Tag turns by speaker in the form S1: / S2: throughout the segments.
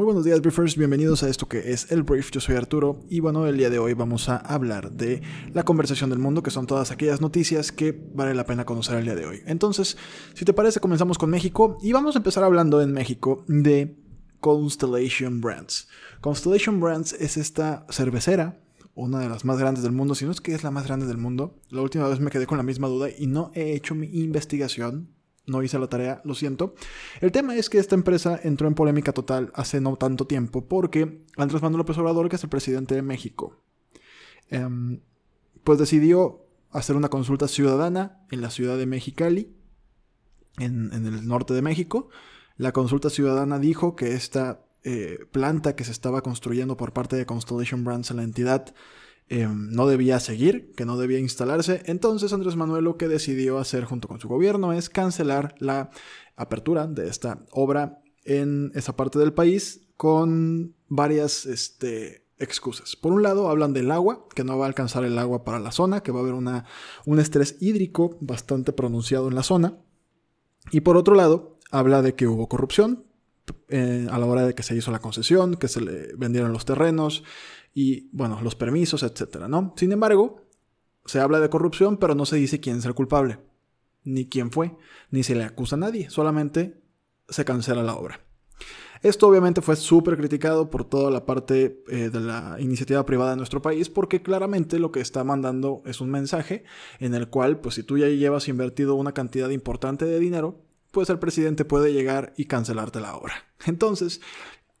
S1: Muy buenos días, Briefers. Bienvenidos a esto que es el Brief. Yo soy Arturo y bueno, el día de hoy vamos a hablar de la conversación del mundo, que son todas aquellas noticias que vale la pena conocer el día de hoy. Entonces, si te parece, comenzamos con México y vamos a empezar hablando en México de Constellation Brands. Constellation Brands es esta cervecera una de las más grandes del mundo, si no es que es la más grande del mundo. La última vez me quedé con la misma duda y no he hecho mi investigación no hice la tarea, lo siento. El tema es que esta empresa entró en polémica total hace no tanto tiempo porque Andrés Manuel López Obrador, que es el presidente de México, em, pues decidió hacer una consulta ciudadana en la ciudad de Mexicali, en, el norte de México. La consulta ciudadana dijo que esta eh, planta que se estaba construyendo por parte de Constellation Brands en la entidad Em, no debía seguir, que no debía instalarse. Entonces Andrés Manuel lo que decidió hacer junto con su gobierno es cancelar la apertura de esta obra en esa parte del país con varias este, excusas. Por un lado, hablan del agua, que no va a alcanzar el agua para la zona, que va a haber una, un estrés hídrico bastante pronunciado en la zona. Y por otro lado, habla de que hubo corrupción eh, a la hora de que se hizo la concesión, que se le vendieron los terrenos, y, bueno, los permisos, etcétera, ¿no? Sin embargo, se habla de corrupción, pero no se dice quién es el culpable, ni quién fue, ni se le acusa a nadie, solamente se cancela la obra. Esto obviamente fue súper criticado por toda la parte eh, de la iniciativa privada de nuestro país porque claramente lo que está mandando es un mensaje en el cual pues si tú ya llevas invertido una cantidad importante de dinero pues el presidente puede llegar y cancelarte la obra. Entonces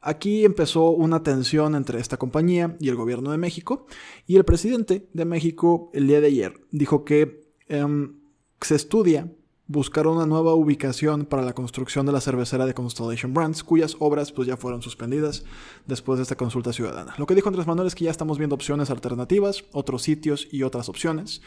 S1: Aquí empezó una tensión entre esta compañía y el gobierno de México y el presidente de México el día de ayer dijo que em, se estudia buscar una nueva ubicación para la construcción de la cervecera de Constellation Brands, cuyas obras pues ya fueron suspendidas después de esta consulta ciudadana. Lo que dijo Andrés Manuel es que ya estamos viendo opciones alternativas, otros sitios y otras opciones.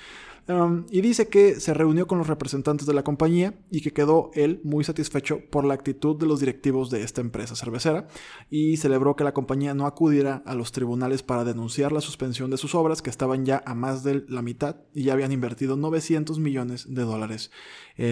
S1: Y dice que se reunió con los representantes de la compañía y que quedó él muy satisfecho por la actitud de los directivos de esta empresa cervecera y celebró que la compañía no acudiera a los tribunales para denunciar la suspensión de sus obras que estaban ya a más de la mitad y ya habían invertido 900 millones de dólares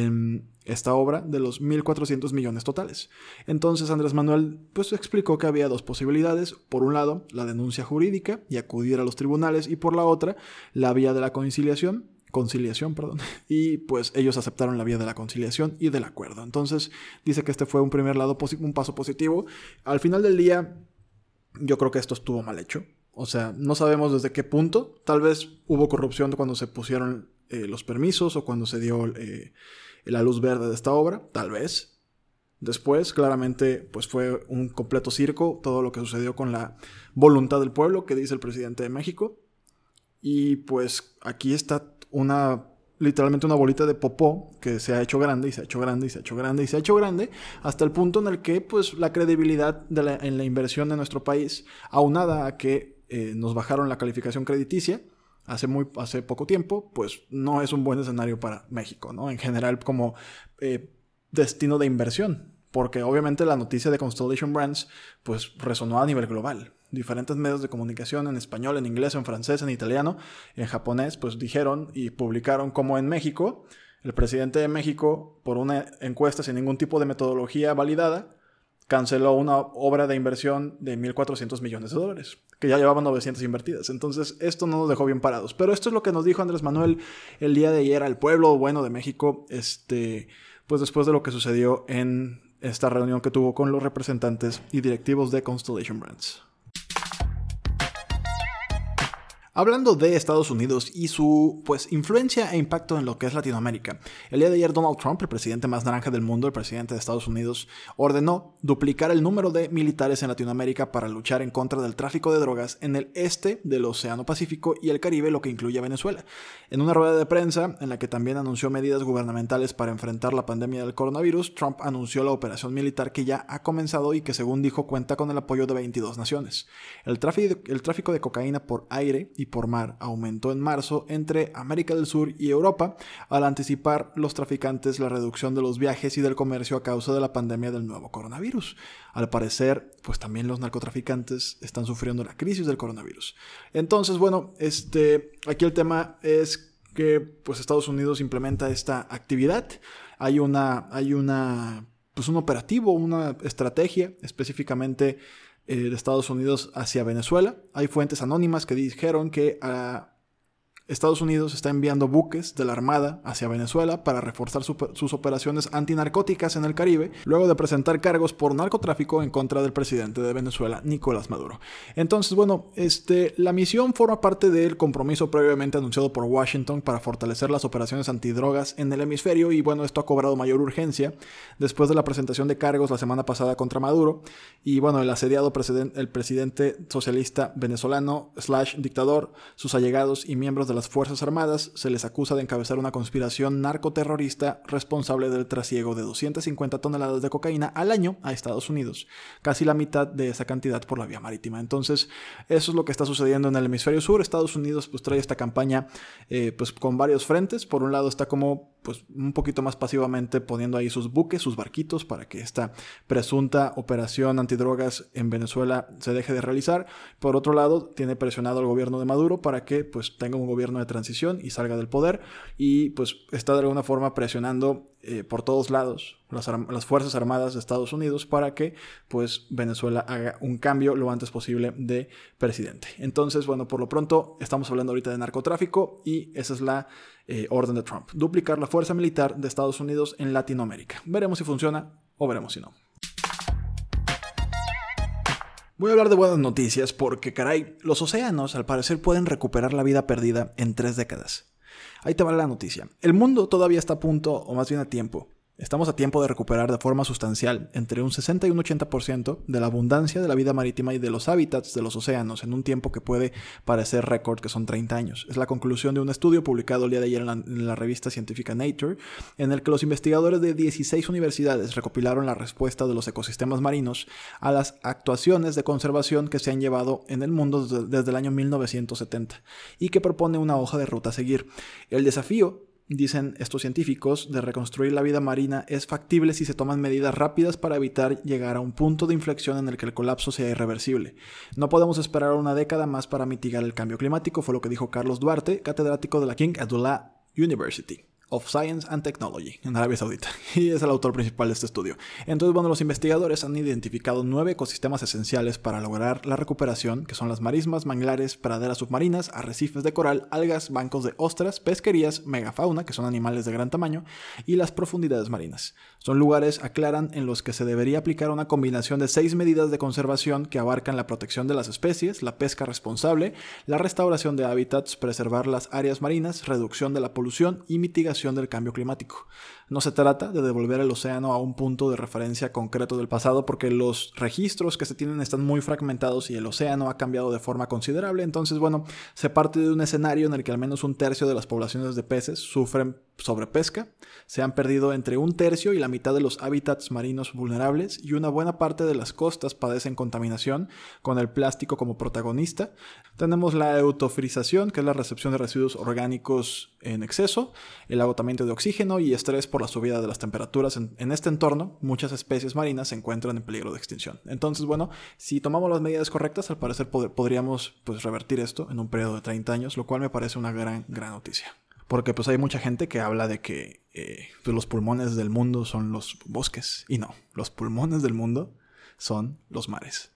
S1: en esta obra de los 1.400 millones totales. Entonces Andrés Manuel pues explicó que había dos posibilidades, por un lado la denuncia jurídica y acudir a los tribunales y por la otra la vía de la conciliación conciliación, perdón. Y pues ellos aceptaron la vía de la conciliación y del acuerdo. Entonces dice que este fue un primer lado, un paso positivo. Al final del día, yo creo que esto estuvo mal hecho. O sea, no sabemos desde qué punto. Tal vez hubo corrupción cuando se pusieron eh, los permisos o cuando se dio eh, la luz verde de esta obra. Tal vez. Después, claramente, pues fue un completo circo todo lo que sucedió con la voluntad del pueblo que dice el presidente de México. Y pues aquí está una literalmente una bolita de popó que se ha hecho grande y se ha hecho grande y se ha hecho grande y se ha hecho grande hasta el punto en el que pues la credibilidad en la inversión de nuestro país aunada a que eh, nos bajaron la calificación crediticia hace muy hace poco tiempo pues no es un buen escenario para México no en general como eh, destino de inversión porque obviamente la noticia de Constellation Brands pues resonó a nivel global. Diferentes medios de comunicación en español, en inglés, en francés, en italiano, en japonés, pues dijeron y publicaron como en México, el presidente de México, por una encuesta sin ningún tipo de metodología validada, canceló una obra de inversión de 1.400 millones de dólares, que ya llevaban 900 invertidas. Entonces, esto no nos dejó bien parados. Pero esto es lo que nos dijo Andrés Manuel el día de ayer al pueblo bueno de México, este, pues después de lo que sucedió en esta reunión que tuvo con los representantes y directivos de Constellation Brands. Hablando de Estados Unidos y su pues influencia e impacto en lo que es Latinoamérica, el día de ayer Donald Trump, el presidente más naranja del mundo, el presidente de Estados Unidos, ordenó duplicar el número de militares en Latinoamérica para luchar en contra del tráfico de drogas en el este del Océano Pacífico y el Caribe, lo que incluye a Venezuela. En una rueda de prensa en la que también anunció medidas gubernamentales para enfrentar la pandemia del coronavirus, Trump anunció la operación militar que ya ha comenzado y que según dijo cuenta con el apoyo de 22 naciones. El tráfico, el tráfico de cocaína por aire y por mar aumentó en marzo entre América del Sur y Europa al anticipar los traficantes la reducción de los viajes y del comercio a causa de la pandemia del nuevo coronavirus. Al parecer, pues también los narcotraficantes están sufriendo la crisis del coronavirus. Entonces, bueno, este, aquí el tema es que pues Estados Unidos implementa esta actividad. Hay una, hay una, pues un operativo, una estrategia específicamente eh, de Estados Unidos hacia Venezuela. Hay fuentes anónimas que dijeron que a Estados Unidos está enviando buques de la Armada hacia Venezuela para reforzar sus operaciones antinarcóticas en el Caribe, luego de presentar cargos por narcotráfico en contra del presidente de Venezuela, Nicolás Maduro. Entonces, bueno, este, la misión forma parte del compromiso previamente anunciado por Washington para fortalecer las operaciones antidrogas en el hemisferio y bueno, esto ha cobrado mayor urgencia después de la presentación de cargos la semana pasada contra Maduro y bueno, el asediado el presidente socialista venezolano slash dictador, sus allegados y miembros de la Fuerzas Armadas se les acusa de encabezar una conspiración narcoterrorista responsable del trasiego de 250 toneladas de cocaína al año a Estados Unidos, casi la mitad de esa cantidad por la vía marítima. Entonces, eso es lo que está sucediendo en el hemisferio sur. Estados Unidos pues trae esta campaña eh, pues con varios frentes. Por un lado está como pues un poquito más pasivamente poniendo ahí sus buques, sus barquitos para que esta presunta operación antidrogas en Venezuela se deje de realizar. Por otro lado, tiene presionado al gobierno de Maduro para que pues tenga un gobierno de transición y salga del poder y pues está de alguna forma presionando eh, por todos lados las, las, Fuerzas Armadas de Estados Unidos para que pues Venezuela haga un cambio lo antes posible de presidente. Entonces, bueno, por lo pronto estamos hablando ahorita de narcotráfico y esa es la eh, orden de Trump. Duplicar la fuerza militar de Estados Unidos en Latinoamérica. Veremos si funciona o veremos si no. Voy a hablar de buenas noticias porque, caray, los océanos al parecer pueden recuperar la vida perdida en tres décadas. Ahí te va la noticia. El mundo todavía está a punto, o más bien a tiempo, Estamos a tiempo de recuperar de forma sustancial entre un 60 y un 80% de la abundancia de la vida marítima y de los hábitats de los océanos en un tiempo que puede parecer récord, que son 30 años. Es la conclusión de un estudio publicado el día de ayer en la, revista científica Nature, en el que los investigadores de 16 universidades recopilaron la respuesta de los ecosistemas marinos a las actuaciones de conservación que se han llevado en el mundo desde el año 1970 y que propone una hoja de ruta a seguir. El desafío dicen estos científicos, de reconstruir la vida marina es factible si se toman medidas rápidas para evitar llegar a un punto de inflexión en el que el colapso sea irreversible. No podemos esperar una década más para mitigar el cambio climático, fue lo que dijo Carlos Duarte, catedrático de la King Abdullah University of Science and Technology en Arabia Saudita y es el autor principal de este estudio. Entonces, bueno, los investigadores han identificado nueve ecosistemas esenciales para lograr la recuperación, que son las marismas, manglares, praderas submarinas, arrecifes de coral, algas, bancos de ostras, pesquerías, megafauna, que son animales de gran tamaño, y las profundidades marinas. Son lugares, aclaran, en los que se debería aplicar una combinación de seis medidas de conservación que abarcan la protección de las especies, la pesca responsable, la restauración de hábitats, preservar las áreas marinas, reducción de la polución y mitigación del cambio climático. No se trata de devolver el océano a un punto de referencia concreto del pasado porque los registros que se tienen están muy fragmentados y el océano ha cambiado de forma considerable. Entonces, bueno, se parte de un escenario en el que al menos un tercio de las poblaciones de peces sufren sobrepesca, se han perdido entre un tercio y la mitad de los hábitats marinos vulnerables y una buena parte de las costas padecen contaminación con el plástico como protagonista. Tenemos la eutofrización, que es la recepción de residuos orgánicos en exceso, el agotamiento de oxígeno y estrés por la subida de las temperaturas. En, este entorno, muchas especies marinas se encuentran en peligro de extinción. Entonces, bueno, si tomamos las medidas correctas, al parecer podríamos pues, revertir esto en un periodo de 30 años, lo cual me parece una gran, gran noticia. Porque pues hay mucha gente que habla de que eh, pues, los pulmones del mundo son los bosques. Y no, los pulmones del mundo son los mares.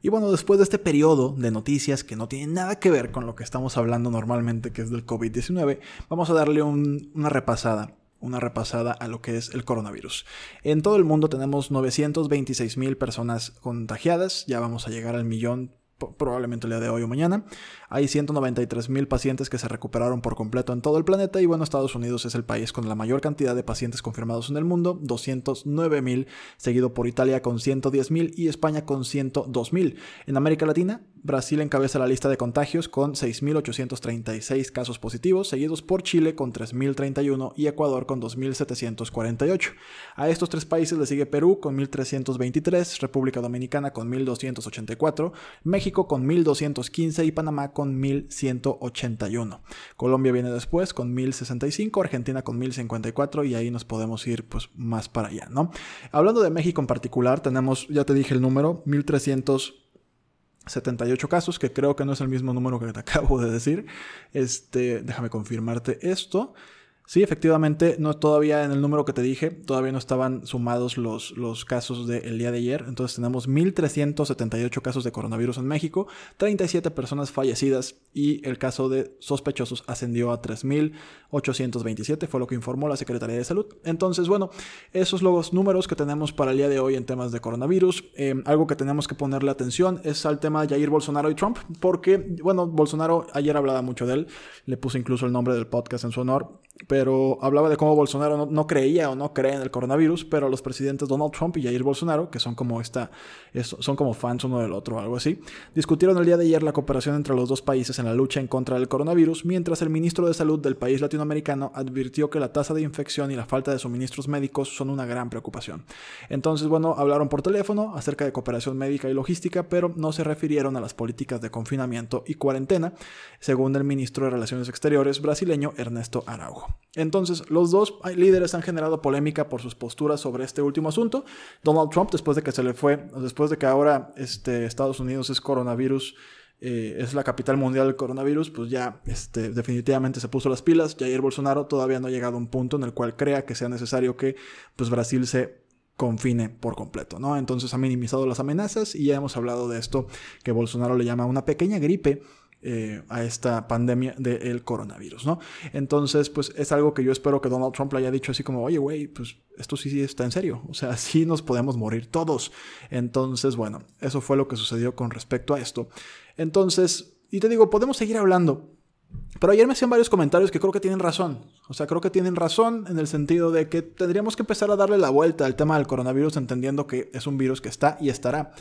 S1: Y bueno, después de este periodo de noticias que no tienen nada que ver con lo que estamos hablando normalmente, que es del COVID-19, vamos a darle una repasada una repasada a lo que es el coronavirus. En todo el mundo tenemos 926 mil personas contagiadas, ya vamos a llegar al millón probablemente el día de hoy o mañana. Hay 193 mil pacientes que se recuperaron por completo en todo el planeta y bueno, Estados Unidos es el país con la mayor cantidad de pacientes confirmados en el mundo, 209 mil, seguido por Italia con 110 mil y España con 102 mil. En América Latina, Brasil encabeza la lista de contagios con 6.836 casos positivos, seguidos por Chile con 3.031 y Ecuador con 2.748. A estos tres países le sigue Perú con 1.323, República Dominicana con 1.284, México Con 1215 y Panamá con 1181. Colombia viene después con 1065, Argentina con 1054 y ahí nos podemos ir pues más para allá, ¿no? Hablando de México en particular, tenemos, ya te dije el número, 1378 casos, que creo que no es el mismo número que te acabo de decir. Este, déjame confirmarte esto. Sí, efectivamente, no todavía en el número que te dije, todavía no estaban sumados los, los casos del día de ayer. Entonces tenemos 1.378 casos de coronavirus en México, 37 personas fallecidas y el caso de sospechosos ascendió a 3.827, fue lo que informó la Secretaría de Salud. Entonces, bueno, esos son los números que tenemos para el día de hoy en temas de coronavirus. Eh, algo que tenemos que ponerle atención es al tema de Jair Bolsonaro y Trump, porque, bueno, Bolsonaro ayer hablaba mucho de él, le puse incluso el nombre del podcast en su honor pero hablaba de cómo Bolsonaro no, creía o no cree en el coronavirus, pero los presidentes Donald Trump y Jair Bolsonaro, que son como esta, son como fans uno del otro o algo así, discutieron el día de ayer la cooperación entre los dos países en la lucha en contra del coronavirus, mientras el ministro de Salud del país latinoamericano advirtió que la tasa de infección y la falta de suministros médicos son una gran preocupación. Entonces, bueno, hablaron por teléfono acerca de cooperación médica y logística, pero no se refirieron a las políticas de confinamiento y cuarentena, según el ministro de Relaciones Exteriores brasileño Ernesto Araujo. Entonces, los dos líderes han generado polémica por sus posturas sobre este último asunto. Donald Trump, después de que se le fue, después de que ahora este, Estados Unidos es coronavirus, eh, es la capital mundial del coronavirus, pues ya este, definitivamente se puso las pilas. Jair Bolsonaro todavía no ha llegado a un punto en el cual crea que sea necesario que pues, Brasil se confine por completo, ¿no? Entonces ha minimizado las amenazas y ya hemos hablado de esto que Bolsonaro le llama una pequeña gripe eh, a esta pandemia del coronavirus, ¿no? Entonces, pues es algo que yo espero que Donald Trump le haya dicho así como, oye, güey, pues esto sí, sí está en serio, o sea, sí nos podemos morir todos. Entonces, bueno, eso fue lo que sucedió con respecto a esto. Entonces, y te digo, podemos seguir hablando, pero ayer me hacían varios comentarios que creo que tienen razón. O sea, creo que tienen razón en el sentido de que tendríamos que empezar a darle la vuelta al tema del coronavirus entendiendo que es un virus que está y estará.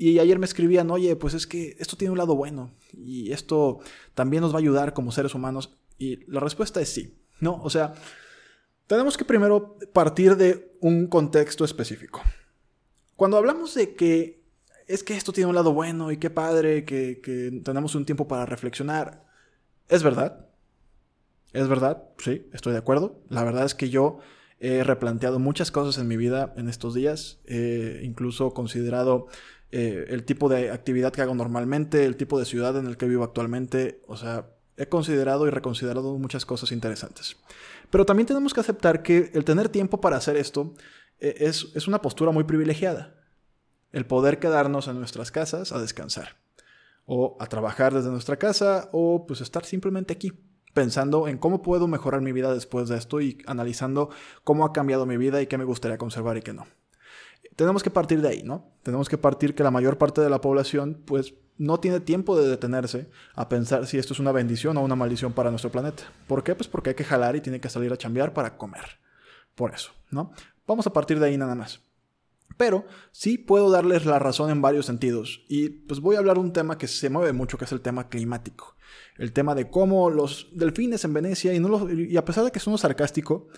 S1: Y ayer me escribían, oye, pues es que esto tiene un lado bueno y esto también nos va a ayudar como seres humanos. Y la respuesta es sí, ¿no? O sea, tenemos que primero partir de un contexto específico. Cuando hablamos de que es que esto tiene un lado bueno y qué padre que, que tenemos un tiempo para reflexionar, es verdad. Es verdad, sí, estoy de acuerdo. La verdad es que yo he replanteado muchas cosas en mi vida en estos días. He incluso considerado eh, el tipo de actividad que hago normalmente, el tipo de ciudad en el que vivo actualmente, o sea, he considerado y reconsiderado muchas cosas interesantes. Pero también tenemos que aceptar que el tener tiempo para hacer esto eh, es, es una postura muy privilegiada. El poder quedarnos en nuestras casas a descansar. O a trabajar desde nuestra casa o pues estar simplemente aquí pensando en cómo puedo mejorar mi vida después de esto y analizando cómo ha cambiado mi vida y qué me gustaría conservar y qué no tenemos que partir de ahí, ¿no? Tenemos que partir que la mayor parte de la población, pues, no tiene tiempo de detenerse a pensar si esto es una bendición o una maldición para nuestro planeta. ¿Por qué? Pues porque hay que jalar y tiene que salir a chambear para comer. Por eso, ¿no? Vamos a partir de ahí nada más. Pero sí puedo darles la razón en varios sentidos. Y pues voy a hablar de un tema que se mueve mucho, que es el tema climático. El tema de cómo los delfines en Venecia, y, no y a pesar de que es uno sarcástico,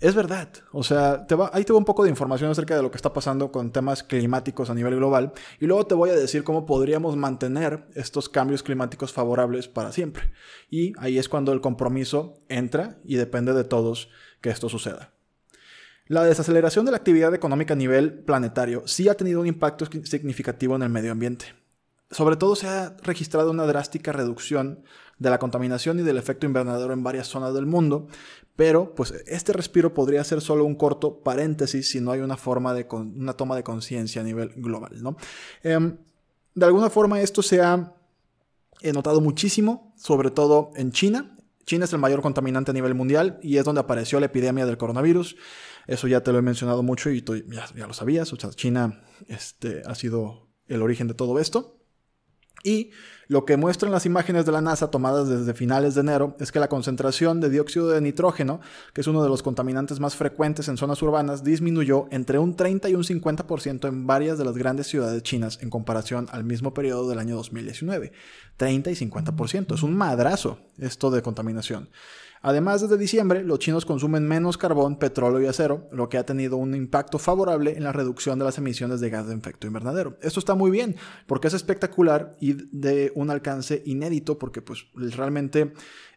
S1: es verdad. O sea, va, ahí te un poco de información acerca de lo que está pasando con temas climáticos a nivel global. Y luego te voy a decir cómo podríamos mantener estos cambios climáticos favorables para siempre. Y ahí es cuando el compromiso entra y depende de todos que esto suceda. La desaceleración de la actividad económica a nivel planetario sí ha tenido un impacto significativo en el medio ambiente. Sobre todo se ha registrado una drástica reducción de la contaminación y del efecto invernadero en varias zonas del mundo, pero pues este respiro podría ser solo un corto paréntesis si no hay una forma de una toma de conciencia a nivel global, ¿no? Em, de alguna forma esto se ha notado muchísimo, sobre todo en China. China es el mayor contaminante a nivel mundial y es donde apareció la epidemia del coronavirus. Eso ya te lo he mencionado mucho y tú ya, lo sabías. O sea, China este, ha sido el origen de todo esto. Y Lo que muestran las imágenes de la NASA tomadas desde finales de enero es que la concentración de dióxido de nitrógeno, que es uno de los contaminantes más frecuentes en zonas urbanas, disminuyó entre un 30 y un 50% en varias de las grandes ciudades chinas en comparación al mismo periodo del año 2019. 30 y 50%. Es un madrazo esto de contaminación. Además, desde diciembre, los chinos consumen menos carbón, petróleo y acero, lo que ha tenido un impacto favorable en la reducción de las emisiones de gas de efecto invernadero. Esto está muy bien, porque es espectacular y de un alcance inédito, porque pues realmente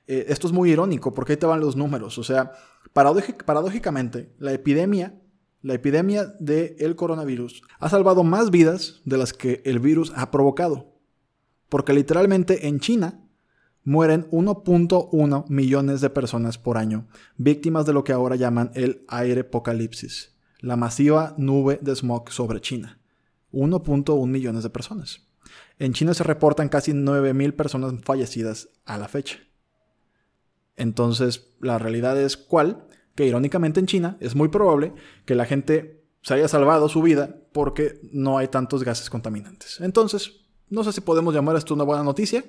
S1: eh, esto es muy irónico, porque ahí te van los números. O sea, paradójicamente, la epidemia la epidemia del coronavirus ha salvado más vidas de las que el virus ha provocado. Porque literalmente en China mueren 1.1 millones de personas por año, víctimas de lo que ahora llaman el aire apocalipsis, la masiva nube de smog sobre China. 1.1 millones de personas. En China se reportan casi 9.000 personas fallecidas a la fecha. Entonces, la realidad es cuál, que irónicamente en China es muy probable que la gente se haya salvado su vida porque no hay tantos gases contaminantes. Entonces, no sé si podemos llamar esto una buena noticia,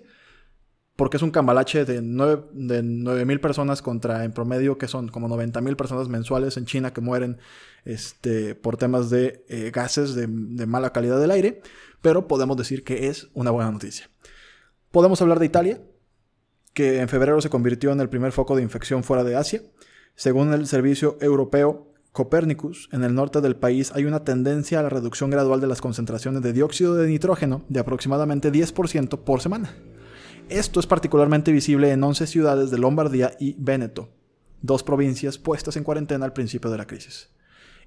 S1: porque es un cambalache de 9 mil personas contra en promedio que son como 90 mil personas mensuales en China que mueren este, por temas de eh, gases de, de mala calidad del aire, pero podemos decir que es una buena noticia. Podemos hablar de Italia, que en febrero se convirtió en el primer foco de infección fuera de Asia. Según el servicio europeo Copernicus, en el norte del país hay una tendencia a la reducción gradual de las concentraciones de dióxido de nitrógeno de aproximadamente 10% por semana. Esto es particularmente visible en 11 ciudades de Lombardía y Véneto, dos provincias puestas en cuarentena al principio de la crisis.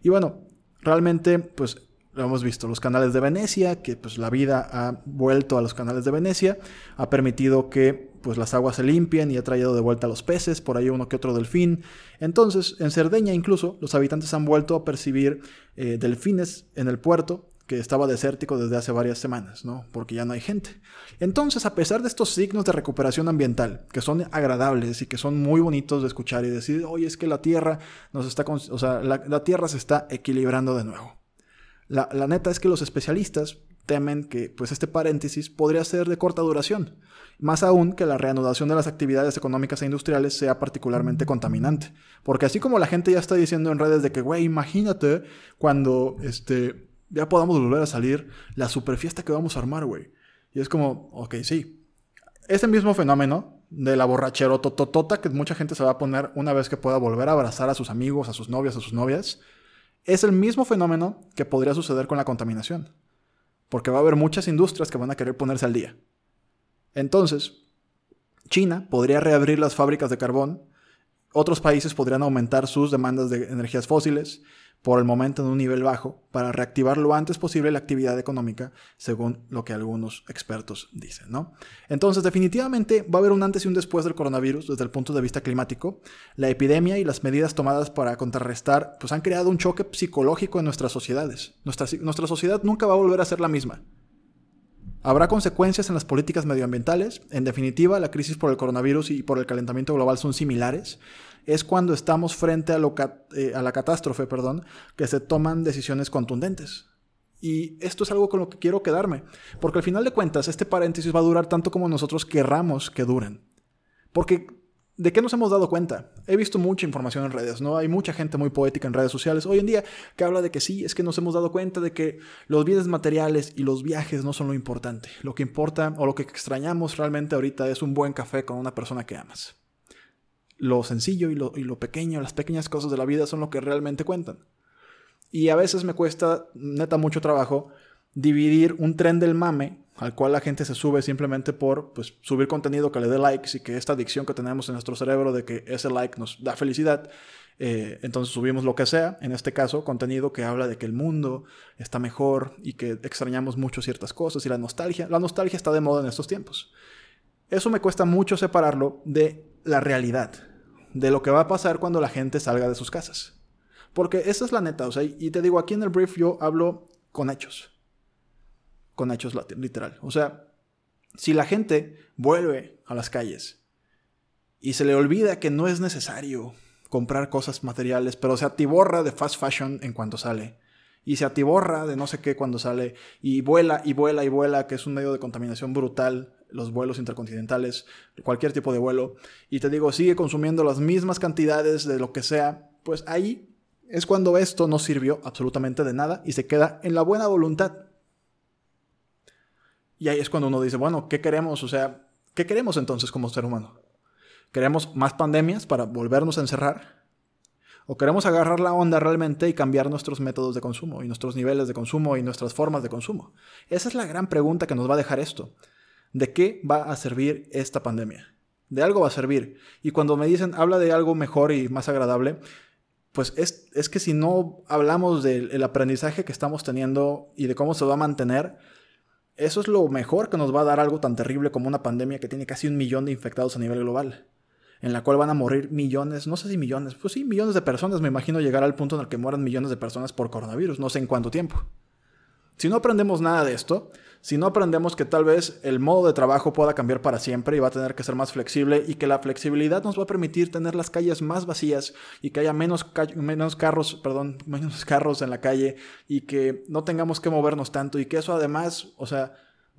S1: Y bueno, realmente, pues lo hemos visto, los canales de Venecia, que pues la vida ha vuelto a los canales de Venecia, ha permitido que pues las aguas se limpien y ha traído de vuelta a los peces, por ahí uno que otro delfín. Entonces, en Cerdeña incluso, los habitantes han vuelto a percibir eh, delfines en el puerto que estaba desértico desde hace varias semanas, ¿no? Porque ya no hay gente. Entonces, a pesar de estos signos de recuperación ambiental, que son agradables y que son muy bonitos de escuchar y decir, oye, es que la Tierra nos está, o sea, la, Tierra se está equilibrando de nuevo. La, la, neta es que los especialistas temen que, pues, este paréntesis podría ser de corta duración, más aún que la reanudación de las actividades económicas e industriales sea particularmente contaminante. Porque así como la gente ya está diciendo en redes de que, güey, imagínate cuando, este, ya podamos volver a salir la super fiesta que vamos a armar, güey. Y es como, ok, sí. Ese mismo fenómeno de la borrachero tototota que mucha gente se va a poner una vez que pueda volver a abrazar a sus amigos, a sus novias, a sus novias, es el mismo fenómeno que podría suceder con la contaminación. Porque va a haber muchas industrias que van a querer ponerse al día. Entonces, China podría reabrir las fábricas de carbón, otros países podrían aumentar sus demandas de energías fósiles, por el momento en un nivel bajo, para reactivar lo antes posible la actividad económica, según lo que algunos expertos dicen, ¿no? Entonces, definitivamente va a haber un antes y un después del coronavirus desde el punto de vista climático. La epidemia y las medidas tomadas para contrarrestar, pues han creado un choque psicológico en nuestras sociedades. Nuestra, nuestra sociedad nunca va a volver a ser la misma. Habrá consecuencias en las políticas medioambientales. En definitiva, la crisis por el coronavirus y por el calentamiento global son similares es cuando estamos frente a, eh, a la catástrofe, perdón, que se toman decisiones contundentes. Y esto es algo con lo que quiero quedarme, porque al final de cuentas este paréntesis va a durar tanto como nosotros querramos que duren. Porque ¿De qué nos hemos dado cuenta? He visto mucha información en redes, ¿no? Hay mucha gente muy poética en redes sociales hoy en día que habla de que sí, es que nos hemos dado cuenta de que los bienes materiales y los viajes no son lo importante. Lo que importa o lo que extrañamos realmente ahorita es un buen café con una persona que amas lo sencillo y lo, y lo pequeño, las pequeñas cosas de la vida son lo que realmente cuentan. Y a veces me cuesta, neta, mucho trabajo dividir un tren del mame al cual la gente se sube simplemente por pues, subir contenido que le dé likes y que esta adicción que tenemos en nuestro cerebro de que ese like nos da felicidad, eh, entonces subimos lo que sea, en este caso contenido que habla de que el mundo está mejor y que extrañamos mucho ciertas cosas y la nostalgia, la nostalgia está de moda en estos tiempos. Eso me cuesta mucho separarlo de la realidad, de lo que va a pasar cuando la gente salga de sus casas. Porque esa es la neta, o sea, y te digo, aquí en el brief yo hablo con hechos. Con hechos literal. O sea, si la gente vuelve a las calles y se le olvida que no es necesario comprar cosas materiales, pero se atiborra de fast fashion en cuanto sale y se atiborra de no sé qué cuando sale y vuela y vuela y vuela, que es un medio de contaminación brutal, los vuelos intercontinentales, cualquier tipo de vuelo, y te digo, sigue consumiendo las mismas cantidades de lo que sea, pues ahí es cuando esto no sirvió absolutamente de nada y se queda en la buena voluntad. Y ahí es cuando uno dice, bueno, ¿qué queremos? O sea, ¿qué queremos entonces como ser humano? ¿Queremos más pandemias para volvernos a encerrar? ¿O queremos agarrar la onda realmente y cambiar nuestros métodos de consumo y nuestros niveles de consumo y nuestras formas de consumo? Esa es la gran pregunta que nos va a dejar esto. ¿De qué va a servir esta pandemia? De algo va a servir. Y cuando me dicen, habla de algo mejor y más agradable, pues es, es que si no hablamos del aprendizaje que estamos teniendo y de cómo se va a mantener, eso es lo mejor que nos va a dar algo tan terrible como una pandemia que tiene casi un millón de infectados a nivel global en la cual van a morir millones, no sé si millones, pues sí, millones de personas, me imagino llegar al punto en el que mueran millones de personas por coronavirus, no sé en cuánto tiempo. Si no aprendemos nada de esto, si no aprendemos que tal vez el modo de trabajo pueda cambiar para siempre y va a tener que ser más flexible y que la flexibilidad nos va a permitir tener las calles más vacías y que haya menos, menos carros, perdón, menos carros en la calle y que no tengamos que movernos tanto y que eso además, o sea,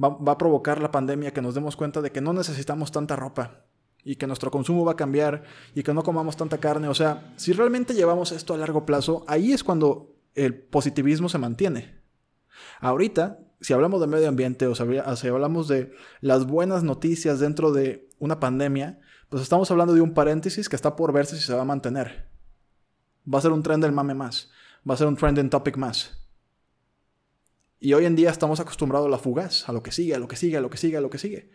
S1: va, va a provocar la pandemia que nos demos cuenta de que no necesitamos tanta ropa, y que nuestro consumo va a cambiar y que no comamos tanta carne. O sea, si realmente llevamos esto a largo plazo, ahí es cuando el positivismo se mantiene. Ahorita, si hablamos de medio ambiente o si hablamos de las buenas noticias dentro de una pandemia, pues estamos hablando de un paréntesis que está por verse si se va a mantener. Va a ser un trend del mame más. Va a ser un trending topic más. Y hoy en día estamos acostumbrados a la fugaz, a lo que sigue, a lo que sigue, a lo que sigue, a lo que sigue.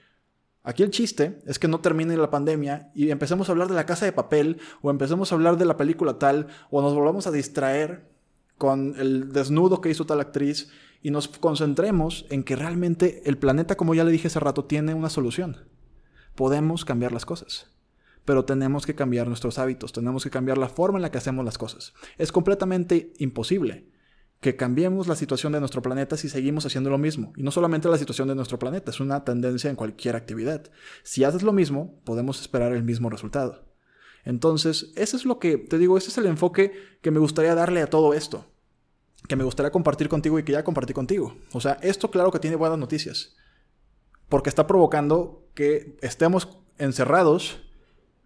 S1: Aquí el chiste es que no termine la pandemia y empecemos a hablar de la casa de papel o empecemos a hablar de la película tal o nos volvamos a distraer con el desnudo que hizo tal actriz y nos concentremos en que realmente el planeta, como ya le dije hace rato, tiene una solución. Podemos cambiar las cosas, pero tenemos que cambiar nuestros hábitos, tenemos que cambiar la forma en la que hacemos las cosas. Es completamente imposible que cambiemos la situación de nuestro planeta si seguimos haciendo lo mismo. Y no solamente la situación de nuestro planeta, es una tendencia en cualquier actividad. Si haces lo mismo, podemos esperar el mismo resultado. Entonces, eso es lo que, te digo, ese es el enfoque que me gustaría darle a todo esto. Que me gustaría compartir contigo y que ya compartí contigo. O sea, esto claro que tiene buenas noticias. Porque está provocando que estemos encerrados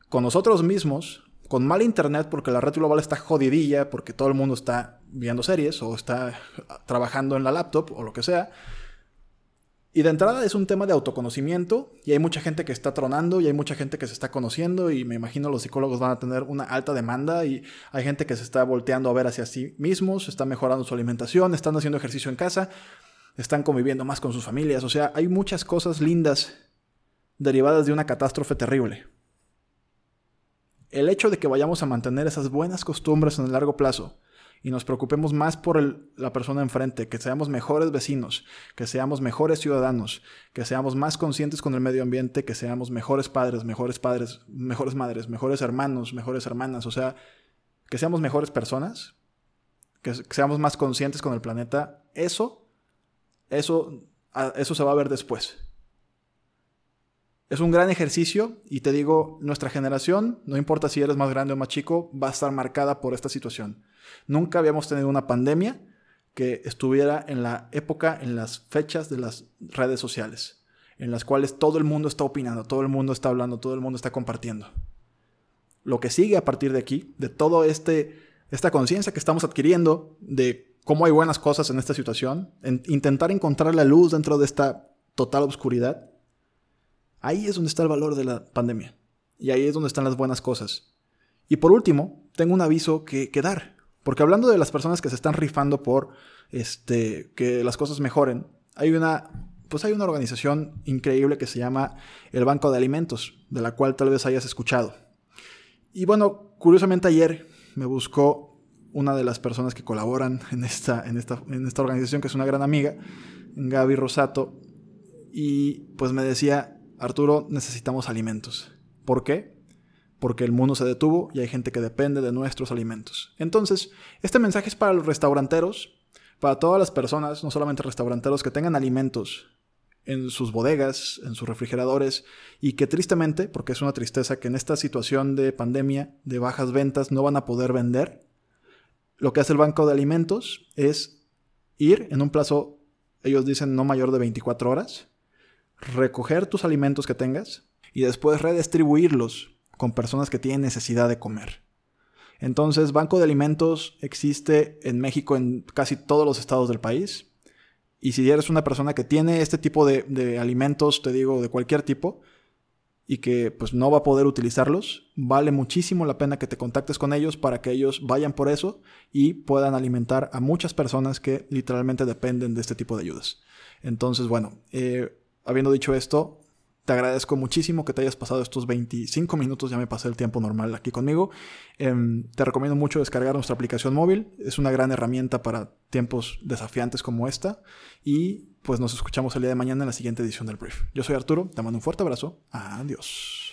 S1: con nosotros mismos, con mal internet, porque la red global está jodidilla, porque todo el mundo está viendo series o está trabajando en la laptop o lo que sea. Y de entrada es un tema de autoconocimiento y hay mucha gente que está tronando y hay mucha gente que se está conociendo y me imagino los psicólogos van a tener una alta demanda y hay gente que se está volteando a ver hacia sí mismos, está mejorando su alimentación, están haciendo ejercicio en casa, están conviviendo más con sus familias, o sea, hay muchas cosas lindas derivadas de una catástrofe terrible. El hecho de que vayamos a mantener esas buenas costumbres en el largo plazo y nos preocupemos más por la persona enfrente, que seamos mejores vecinos, que seamos mejores ciudadanos, que seamos más conscientes con el medio ambiente, que seamos mejores padres, mejores padres, mejores madres, mejores hermanos, mejores hermanas, o sea, que seamos mejores personas, que, seamos más conscientes con el planeta, eso, eso, eso se va a ver después. Es un gran ejercicio y te digo, nuestra generación, no importa si eres más grande o más chico, va a estar marcada por esta situación. Nunca habíamos tenido una pandemia que estuviera en la época, en las fechas de las redes sociales, en las cuales todo el mundo está opinando, todo el mundo está hablando, todo el mundo está compartiendo. Lo que sigue a partir de aquí, de todo este esta conciencia que estamos adquiriendo de cómo hay buenas cosas en esta situación, en intentar encontrar la luz dentro de esta total oscuridad, ahí es donde está el valor de la pandemia. Y ahí es donde están las buenas cosas. Y por último, tengo un aviso que, que dar. Porque hablando de las personas que se están rifando por este, que las cosas mejoren, hay una, pues hay una organización increíble que se llama el Banco de Alimentos, de la cual tal vez hayas escuchado. Y bueno, curiosamente ayer me buscó una de las personas que colaboran en esta, en esta, en esta organización, que es una gran amiga, Gaby Rosato, y pues me decía, Arturo, necesitamos alimentos. ¿Por qué? porque el mundo se detuvo y hay gente que depende de nuestros alimentos. Entonces, este mensaje es para los restauranteros, para todas las personas, no solamente restauranteros, que tengan alimentos en sus bodegas, en sus refrigeradores, y que tristemente, porque es una tristeza que en esta situación de pandemia, de bajas ventas, no van a poder vender, lo que hace el Banco de Alimentos es ir en un plazo, ellos dicen no mayor de 24 horas, recoger tus alimentos que tengas y después redistribuirlos con personas que tienen necesidad de comer. Entonces, Banco de Alimentos existe en México en casi todos los estados del país. Y si eres una persona que tiene este tipo de, alimentos, te digo, de cualquier tipo, y que pues no va a poder utilizarlos, vale muchísimo la pena que te contactes con ellos para que ellos vayan por eso y puedan alimentar a muchas personas que literalmente dependen de este tipo de ayudas. Entonces, bueno, eh, habiendo dicho esto, te agradezco muchísimo que te hayas pasado estos 25 minutos, ya me pasé el tiempo normal aquí conmigo. Em, te recomiendo mucho descargar nuestra aplicación móvil, es una gran herramienta para tiempos desafiantes como esta. Y pues nos escuchamos el día de mañana en la siguiente edición del Brief. Yo soy Arturo, te mando un fuerte abrazo, adiós.